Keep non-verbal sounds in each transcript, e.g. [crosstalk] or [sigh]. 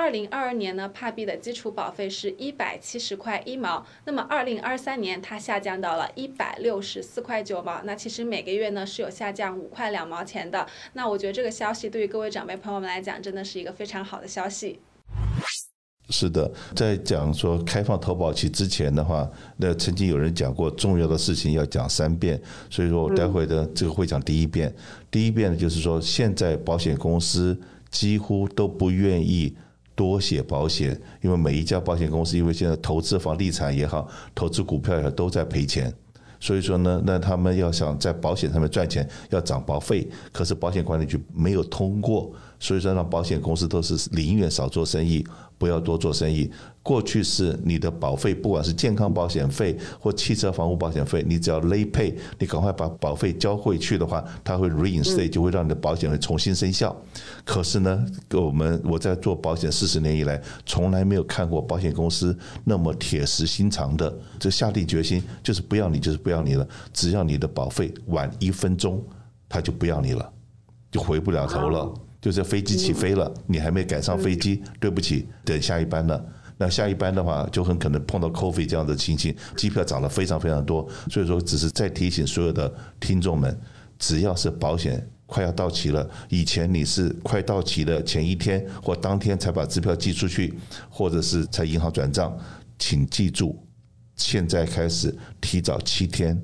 二零二二年呢，帕币的基础保费是一百七十块一毛，那么二零二三年它下降到了一百六十四块九毛，那其实每个月呢是有下降五块两毛钱的。那我觉得这个消息对于各位长辈朋友们来讲，真的是一个非常好的消息。是的，在讲说开放投保期之前的话，那曾经有人讲过重要的事情要讲三遍，所以说我待会的这个会讲第一遍。第一遍呢，就是说现在保险公司几乎都不愿意多写保险，因为每一家保险公司因为现在投资房地产也好，投资股票也好，都在赔钱。所以说呢，那他们要想在保险上面赚钱，要涨保费，可是保险管理局没有通过，所以说让保险公司都是宁愿少做生意，不要多做生意。过去是你的保费，不管是健康保险费或汽车房屋保险费，你只要 late pay，你赶快把保费交回去的话，它会 reinstate，就会让你的保险会重新生效。可是呢，我们我在做保险四十年以来，从来没有看过保险公司那么铁石心肠的，就下定决心就是不要你，就是不要你了。只要你的保费晚一分钟，他就不要你了，就回不了头了。就是飞机起飞了，你还没赶上飞机，对不起，等下一班了。那下一班的话，就很可能碰到 coffee 这样的情形，机票涨了非常非常多。所以说，只是再提醒所有的听众们，只要是保险快要到期了，以前你是快到期的前一天或当天才把支票寄出去，或者是在银行转账，请记住，现在开始提早七天，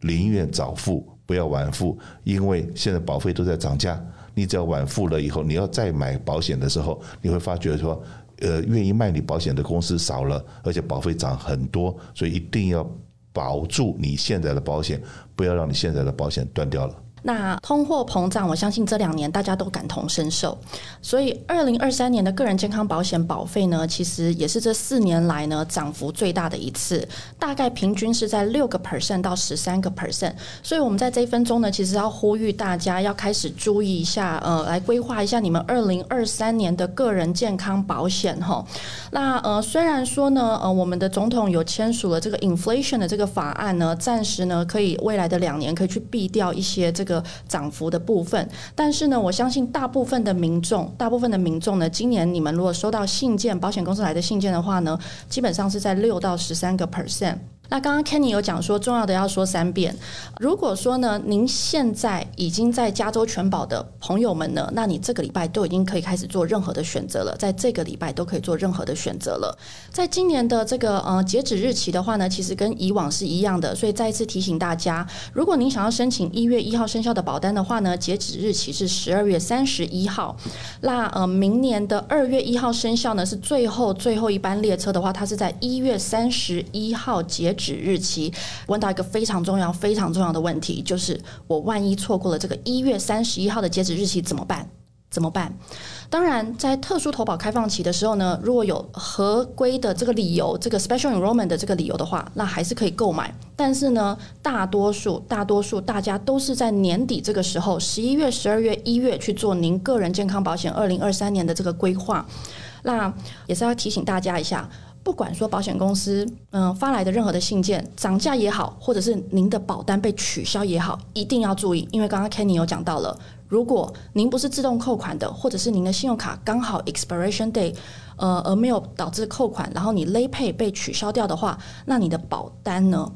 宁愿早付不要晚付，因为现在保费都在涨价。你只要晚付了以后，你要再买保险的时候，你会发觉说，呃，愿意卖你保险的公司少了，而且保费涨很多，所以一定要保住你现在的保险，不要让你现在的保险断掉了。那通货膨胀，我相信这两年大家都感同身受，所以二零二三年的个人健康保险保费呢，其实也是这四年来呢涨幅最大的一次，大概平均是在六个 percent 到十三个 percent。所以我们在这一分钟呢，其实要呼吁大家要开始注意一下，呃，来规划一下你们二零二三年的个人健康保险哈。那呃，虽然说呢，呃，我们的总统有签署了这个 inflation 的这个法案呢，暂时呢可以未来的两年可以去避掉一些这。个涨幅的部分，但是呢，我相信大部分的民众，大部分的民众呢，今年你们如果收到信件，保险公司来的信件的话呢，基本上是在六到十三个 percent。那刚刚 Kenny 有讲说，重要的要说三遍。如果说呢，您现在已经在加州全保的朋友们呢，那你这个礼拜都已经可以开始做任何的选择了，在这个礼拜都可以做任何的选择了。在今年的这个呃截止日期的话呢，其实跟以往是一样的，所以再一次提醒大家，如果您想要申请一月一号生效的保单的话呢，截止日期是十二月三十一号。那呃，明年的二月一号生效呢，是最后最后一班列车的话，它是在一月三十一号截。止日期，问到一个非常重要、非常重要的问题，就是我万一错过了这个一月三十一号的截止日期怎么办？怎么办？当然，在特殊投保开放期的时候呢，如果有合规的这个理由，这个 special enrollment 的这个理由的话，那还是可以购买。但是呢，大多数、大多数大家都是在年底这个时候，十一月、十二月、一月去做您个人健康保险二零二三年的这个规划。那也是要提醒大家一下。不管说保险公司嗯、发来的任何的信件涨价也好，或者是您的保单被取消也好，一定要注意，因为刚刚 Kenny 有讲到了，如果您不是自动扣款的，或者是您的信用卡刚好 expiration day 呃而没有导致扣款，然后你 lp 被取消掉的话，那你的保单呢？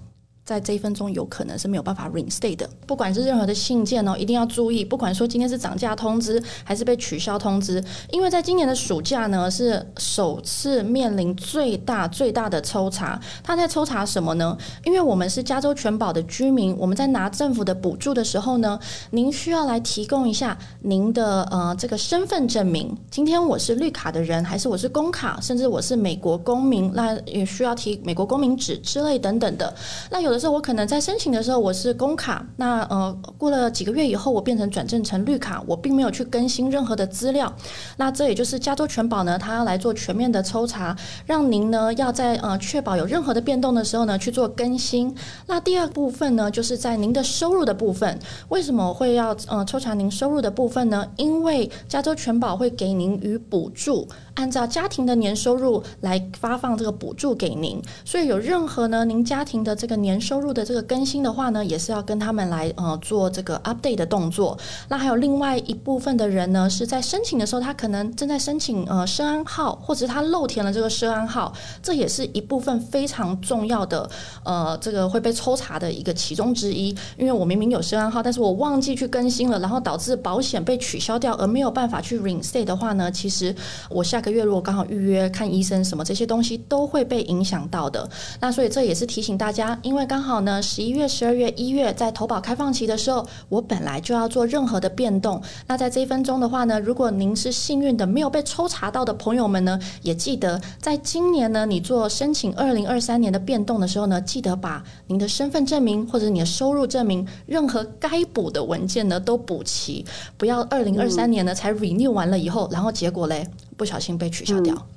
在这一分钟有可能是没有办法 reinstate 的。不管是任何的信件哦，一定要注意。不管说今天是涨价通知还是被取消通知，因为在今年的暑假呢，是首次面临最大最大的抽查。他在抽查什么呢？因为我们是加州全保的居民，我们在拿政府的补助的时候呢，您需要来提供一下您的呃这个身份证明。今天我是绿卡的人，还是我是公卡，甚至我是美国公民，那也需要提美国公民纸之类等等的。那有。可是我可能在申请的时候我是公卡，那呃过了几个月以后我变成转正成绿卡，我并没有去更新任何的资料，那这也就是加州全保呢，它要来做全面的抽查，让您呢要在呃确保有任何的变动的时候呢去做更新。那第二部分呢，就是在您的收入的部分，为什么会要呃抽查您收入的部分呢？因为加州全保会给您与补助。按照家庭的年收入来发放这个补助给您，所以有任何呢，您家庭的这个年收入的这个更新的话呢，也是要跟他们来呃做这个 update 的动作。那还有另外一部分的人呢，是在申请的时候，他可能正在申请呃社安号，或者他漏填了这个社安号，这也是一部分非常重要的呃这个会被抽查的一个其中之一。因为我明明有社安号，但是我忘记去更新了，然后导致保险被取消掉，而没有办法去 reinstate 的话呢，其实我下个月如果刚好预约看医生什么这些东西都会被影响到的。那所以这也是提醒大家，因为刚好呢，十一月、十二月、一月在投保开放期的时候，我本来就要做任何的变动。那在这一分钟的话呢，如果您是幸运的没有被抽查到的朋友们呢，也记得在今年呢，你做申请二零二三年的变动的时候呢，记得把您的身份证明或者你的收入证明，任何该补的文件呢都补齐，不要二零二三年呢才 renew 完了以后，然后结果嘞不小心被取消掉。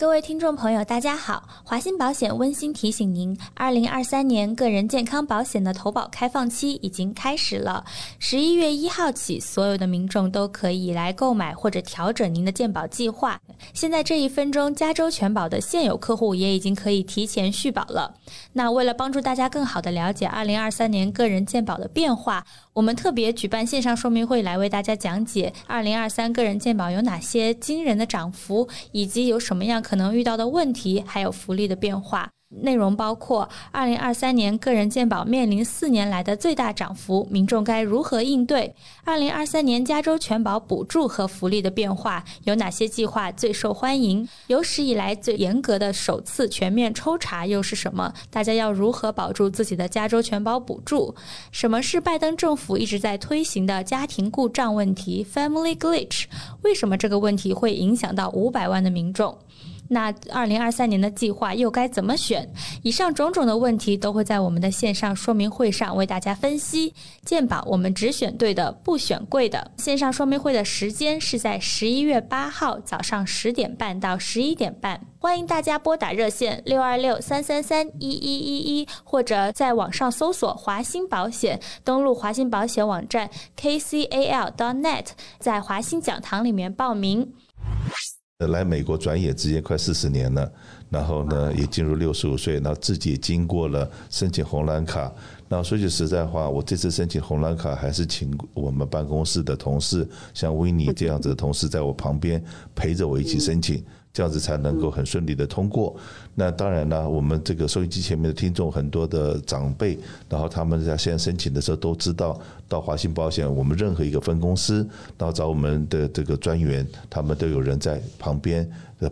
各位听众朋友，大家好！华信保险温馨提醒您，二零二三年个人健康保险的投保开放期已经开始了。十一月一号起，所有的民众都可以来购买或者调整您的健保计划。现在这一分钟，加州全保的现有客户也已经可以提前续保了。那为了帮助大家更好的了解二零二三年个人健保的变化，我们特别举办线上说明会来为大家讲解二零二三个人健保有哪些惊人的涨幅，以及有什么样可能遇到的问题，还有福利的变化。内容包括二零二三年个人健保面临四年来的最大涨幅，民众该如何应对？二零二三年加州全保补助和福利的变化，有哪些计划最受欢迎？有史以来最严格的首次全面抽查又是什么？大家要如何保住自己的加州全保补助？什么是拜登政府一直在推行的家庭故障问题 （Family Glitch）？为什么这个问题会影响到五百万的民众？那二零二三年的计划又该怎么选？以上种种的问题都会在我们的线上说明会上为大家分析。健保我们只选对的，不选贵的。线上说明会的时间是在十一月八号早上十点半到十一点半，欢迎大家拨打热线六二六三三三一一一一，或者在网上搜索华兴保险，登录华兴保险网站 kcal.net，在华兴讲堂里面报名。来美国转眼之间快四十年了，然后呢，也进入六十五岁，然后自己经过了申请红蓝卡。那说句实在话，我这次申请红蓝卡还是请我们办公室的同事，像维尼这样子的同事在我旁边陪着我一起申请。这样子才能够很顺利的通过。那当然呢，我们这个收音机前面的听众很多的长辈，然后他们在现在申请的时候都知道，到华信保险，我们任何一个分公司，然后找我们的这个专员，他们都有人在旁边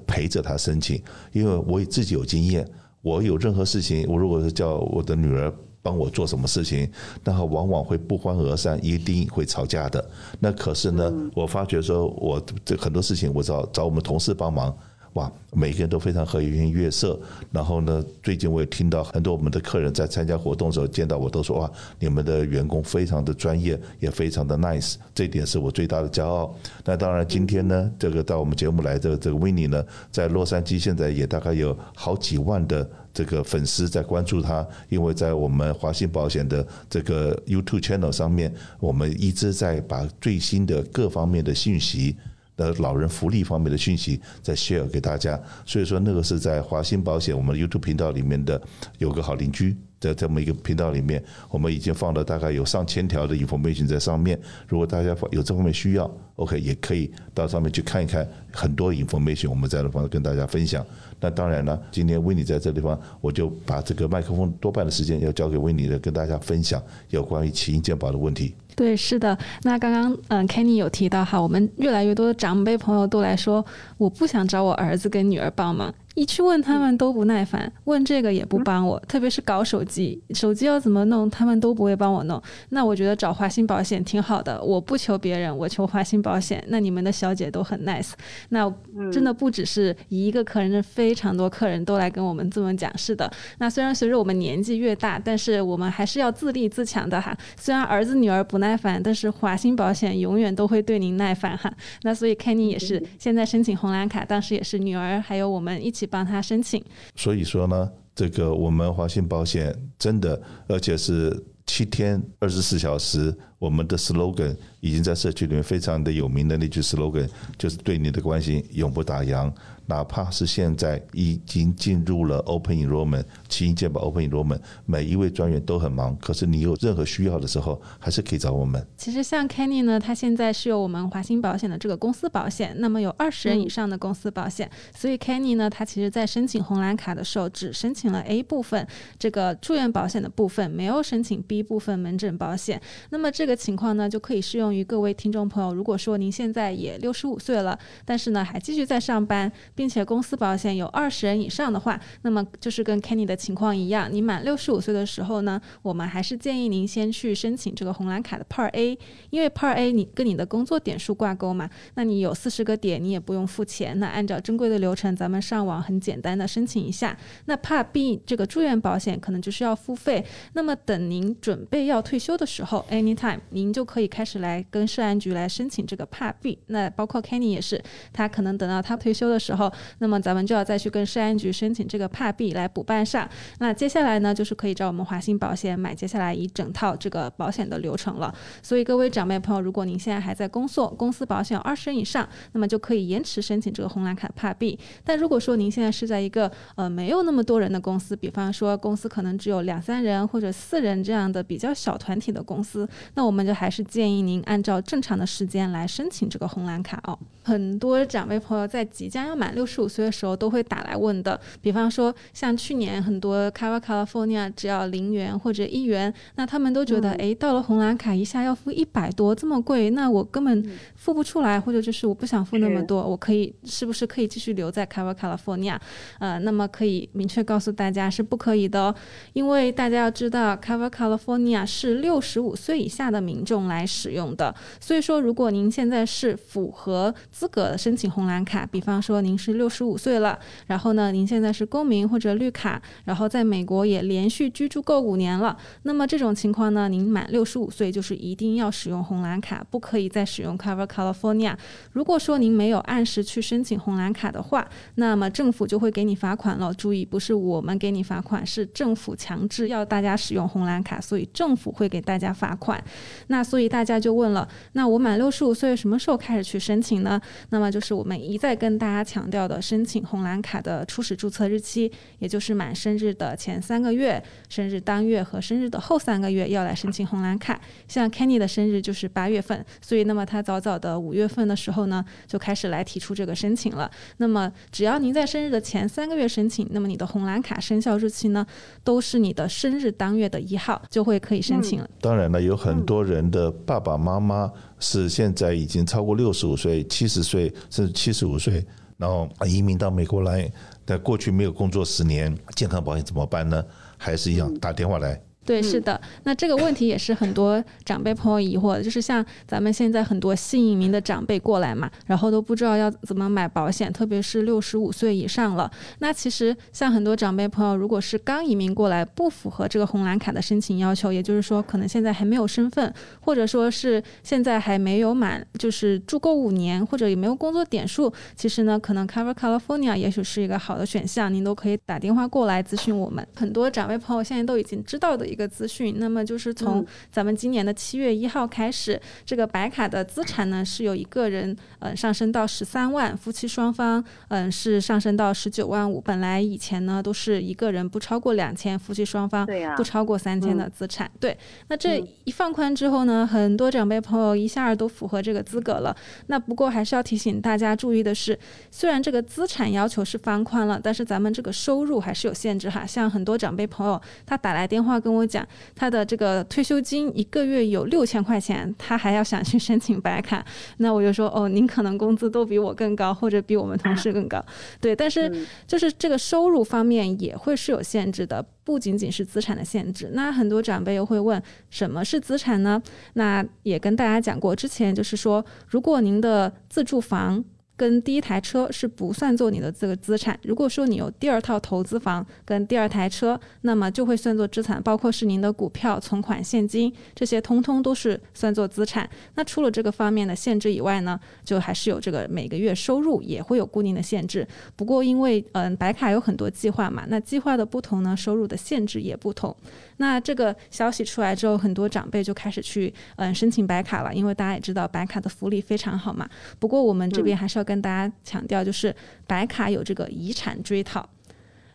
陪着他申请。因为我自己有经验，我有任何事情，我如果是叫我的女儿。帮我做什么事情，然后往往会不欢而散，一定会吵架的。那可是呢，我发觉说，我这很多事情，我找找我们同事帮忙，哇，每个人都非常和颜悦色。然后呢，最近我也听到很多我们的客人在参加活动的时候见到我都说哇，你们的员工非常的专业，也非常的 nice，这一点是我最大的骄傲。那当然，今天呢，这个到我们节目来的这个 Winnie 呢，在洛杉矶现在也大概有好几万的。这个粉丝在关注他，因为在我们华信保险的这个 YouTube channel 上面，我们一直在把最新的各方面的信息的老人福利方面的讯息再 share 给大家。所以说，那个是在华兴保险我们 YouTube 频道里面的有个好邻居。在这么一个频道里面，我们已经放了大概有上千条的 information 在上面。如果大家有这方面需要，OK，也可以到上面去看一看，很多 information 我们在那方跟大家分享。那当然了，今天维尼在这地方，我就把这个麦克风多半的时间要交给维尼的，跟大家分享有关于起因健保的问题。对，是的。那刚刚嗯，Kenny 有提到哈，我们越来越多的长辈朋友都来说，我不想找我儿子跟女儿帮忙。一去问他们都不耐烦，问这个也不帮我，特别是搞手机，手机要怎么弄，他们都不会帮我弄。那我觉得找华信保险挺好的，我不求别人，我求华信保险。那你们的小姐都很 nice，那真的不只是一个客人，非常多客人都来跟我们这么讲。是的，那虽然随着我们年纪越大，但是我们还是要自立自强的哈。虽然儿子女儿不耐烦，但是华信保险永远都会对您耐烦哈。那所以 Kenny 也是现在申请红蓝卡，当时也是女儿还有我们一起。帮他申请，所以说呢，这个我们华信保险真的，而且是七天二十四小时，我们的 slogan 已经在社区里面非常的有名的那句 slogan，就是对你的关心永不打烊。哪怕是现在已经进入了 Open Enrollment，奇英健保 Open Enrollment，每一位专员都很忙，可是你有任何需要的时候，还是可以找我们。其实像 Kenny 呢，他现在是有我们华兴保险的这个公司保险，那么有二十人以上的公司保险，嗯、所以 Kenny 呢，他其实在申请红蓝卡的时候，只申请了 A 部分这个住院保险的部分，没有申请 B 部分门诊保险。那么这个情况呢，就可以适用于各位听众朋友。如果说您现在也六十五岁了，但是呢还继续在上班。并且公司保险有二十人以上的话，那么就是跟 Kenny 的情况一样，你满六十五岁的时候呢，我们还是建议您先去申请这个红蓝卡的 Part A，因为 Part A 你跟你的工作点数挂钩嘛，那你有四十个点，你也不用付钱。那按照正规的流程，咱们上网很简单的申请一下。那 Part B 这个住院保险可能就是要付费。那么等您准备要退休的时候，anytime 您就可以开始来跟社安局来申请这个 Part B。那包括 Kenny 也是，他可能等到他退休的时候。那么咱们就要再去跟市安局申请这个 Part B 来补办上。那接下来呢，就是可以找我们华兴保险买接下来一整套这个保险的流程了。所以各位长辈朋友，如果您现在还在工作，公司保险有二十人以上，那么就可以延迟申请这个红蓝卡 Part B。但如果说您现在是在一个呃没有那么多人的公司，比方说公司可能只有两三人或者四人这样的比较小团体的公司，那我们就还是建议您按照正常的时间来申请这个红蓝卡哦。很多长辈朋友在即将要满六十五岁的时候都会打来问的，比方说像去年很多 Cover California 只要零元或者一元，那他们都觉得，哎，到了红蓝卡一下要付一百多，这么贵，那我根本付不出来，或者就是我不想付那么多，我可以是不是可以继续留在 Cover California？呃，那么可以明确告诉大家是不可以的哦，因为大家要知道 Cover California 是六十五岁以下的民众来使用的，所以说如果您现在是符合资格申请红蓝卡，比方说您是。六十五岁了，然后呢，您现在是公民或者绿卡，然后在美国也连续居住够五年了。那么这种情况呢，您满六十五岁就是一定要使用红蓝卡，不可以再使用 Cover California。如果说您没有按时去申请红蓝卡的话，那么政府就会给你罚款了。注意，不是我们给你罚款，是政府强制要大家使用红蓝卡，所以政府会给大家罚款。那所以大家就问了，那我满六十五岁什么时候开始去申请呢？那么就是我们一再跟大家强调的申请红蓝卡的初始注册日期，也就是满生日的前三个月、生日当月和生日的后三个月要来申请红蓝卡。像 Kenny 的生日就是八月份，所以那么他早早的五月份的时候呢，就开始来提出这个申请了。那么只要您在生日的前三个月申请，那么你的红蓝卡生效日期呢，都是你的生日当月的一号，就会可以申请了。嗯、当然了，有很多人的爸爸妈妈是现在已经超过六十五岁、七十岁甚至七十五岁。然后移民到美国来，在过去没有工作十年，健康保险怎么办呢？还是一样打电话来。对，是的，那这个问题也是很多长辈朋友疑惑的，就是像咱们现在很多新移民的长辈过来嘛，然后都不知道要怎么买保险，特别是六十五岁以上了。那其实像很多长辈朋友，如果是刚移民过来，不符合这个红蓝卡的申请要求，也就是说可能现在还没有身份，或者说是现在还没有满，就是住够五年，或者也没有工作点数，其实呢，可能 Cover California 也许是一个好的选项，您都可以打电话过来咨询我们。很多长辈朋友现在都已经知道的一个。资讯，那么就是从咱们今年的七月一号开始，嗯、这个白卡的资产呢是由一个人呃上升到十三万，夫妻双方嗯、呃、是上升到十九万五。本来以前呢都是一个人不超过两千，夫妻双方不超过三千的资产。对，啊嗯、对，那这一放宽之后呢，很多长辈朋友一下儿都符合这个资格了。那不过还是要提醒大家注意的是，虽然这个资产要求是放宽了，但是咱们这个收入还是有限制哈。像很多长辈朋友他打来电话跟我。讲他的这个退休金一个月有六千块钱，他还要想去申请白卡，[laughs] 那我就说哦，您可能工资都比我更高，或者比我们同事更高，[laughs] 对，但是就是这个收入方面也会是有限制的，不仅仅是资产的限制。那很多长辈又会问，什么是资产呢？那也跟大家讲过，之前就是说，如果您的自住房。跟第一台车是不算作你的这个资产。如果说你有第二套投资房跟第二台车，那么就会算作资产，包括是您的股票、存款、现金这些，通通都是算作资产。那除了这个方面的限制以外呢，就还是有这个每个月收入也会有固定的限制。不过因为嗯白卡有很多计划嘛，那计划的不同呢，收入的限制也不同。那这个消息出来之后，很多长辈就开始去嗯申请白卡了，因为大家也知道白卡的福利非常好嘛。不过我们这边还是要跟大家强调，就是白卡有这个遗产追讨。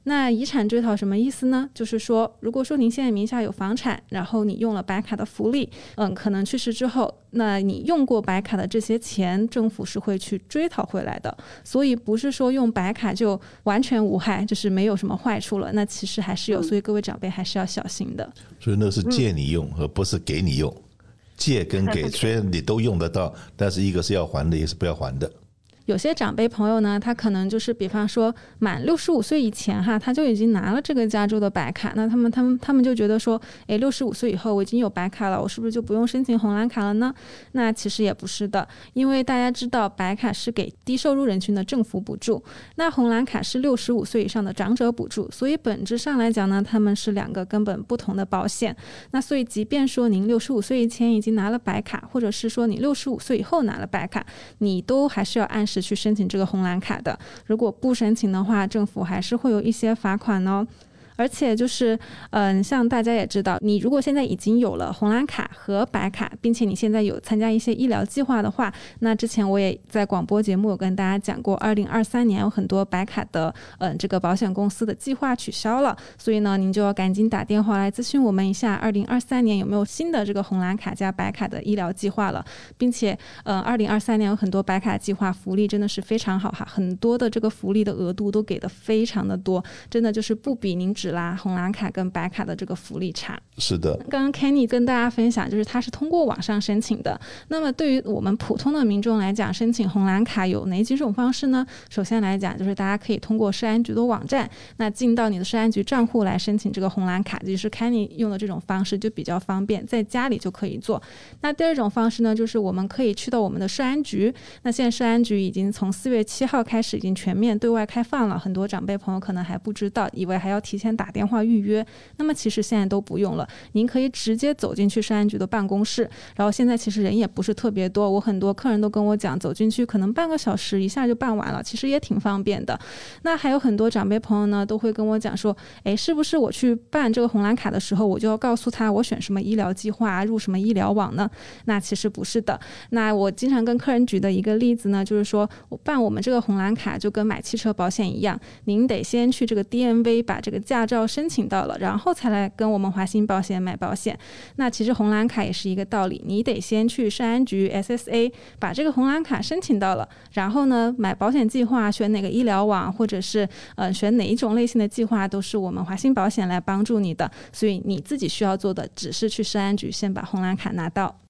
那遗产追讨什么意思呢？就是说，如果说您现在名下有房产，然后你用了白卡的福利，嗯，可能去世之后，那你用过白卡的这些钱，政府是会去追讨回来的。所以不是说用白卡就完全无害，就是没有什么坏处了。那其实还是有，所以各位长辈还是要小心的。所以那是借你用，而不是给你用。借跟给 [laughs] 虽然你都用得到，但是一个是要还的，一个是不要还的。有些长辈朋友呢，他可能就是，比方说满六十五岁以前哈，他就已经拿了这个加州的白卡，那他们他们他们就觉得说，诶，六十五岁以后我已经有白卡了，我是不是就不用申请红蓝卡了呢？那其实也不是的，因为大家知道白卡是给低收入人群的政府补助，那红蓝卡是六十五岁以上的长者补助，所以本质上来讲呢，他们是两个根本不同的保险。那所以即便说您六十五岁以前已经拿了白卡，或者是说你六十五岁以后拿了白卡，你都还是要按是去申请这个红蓝卡的，如果不申请的话，政府还是会有一些罚款呢。而且就是，嗯，像大家也知道，你如果现在已经有了红蓝卡和白卡，并且你现在有参加一些医疗计划的话，那之前我也在广播节目有跟大家讲过，二零二三年有很多白卡的，嗯，这个保险公司的计划取消了，所以呢，您就要赶紧打电话来咨询我们一下，二零二三年有没有新的这个红蓝卡加白卡的医疗计划了，并且，嗯，二零二三年有很多白卡计划福利真的是非常好哈，很多的这个福利的额度都给的非常的多，真的就是不比您。是啦，红蓝卡跟白卡的这个福利差。是的，刚刚 Kenny 跟大家分享，就是他是通过网上申请的。那么对于我们普通的民众来讲，申请红蓝卡有哪几种方式呢？首先来讲，就是大家可以通过社安局的网站，那进到你的社安局账户来申请这个红蓝卡，就是 Kenny 用的这种方式就比较方便，在家里就可以做。那第二种方式呢，就是我们可以去到我们的社安局。那现在社安局已经从四月七号开始已经全面对外开放了，很多长辈朋友可能还不知道，以为还要提前。打电话预约，那么其实现在都不用了，您可以直接走进去社安局的办公室，然后现在其实人也不是特别多，我很多客人都跟我讲，走进去可能半个小时一下就办完了，其实也挺方便的。那还有很多长辈朋友呢，都会跟我讲说，诶，是不是我去办这个红蓝卡的时候，我就要告诉他我选什么医疗计划，入什么医疗网呢？那其实不是的。那我经常跟客人举的一个例子呢，就是说我办我们这个红蓝卡就跟买汽车保险一样，您得先去这个 DMV 把这个驾驾照申请到了，然后才来跟我们华鑫保险买保险。那其实红蓝卡也是一个道理，你得先去社安局 SSA 把这个红蓝卡申请到了，然后呢，买保险计划选哪个医疗网，或者是呃选哪一种类型的计划，都是我们华鑫保险来帮助你的。所以你自己需要做的只是去社安局先把红蓝卡拿到。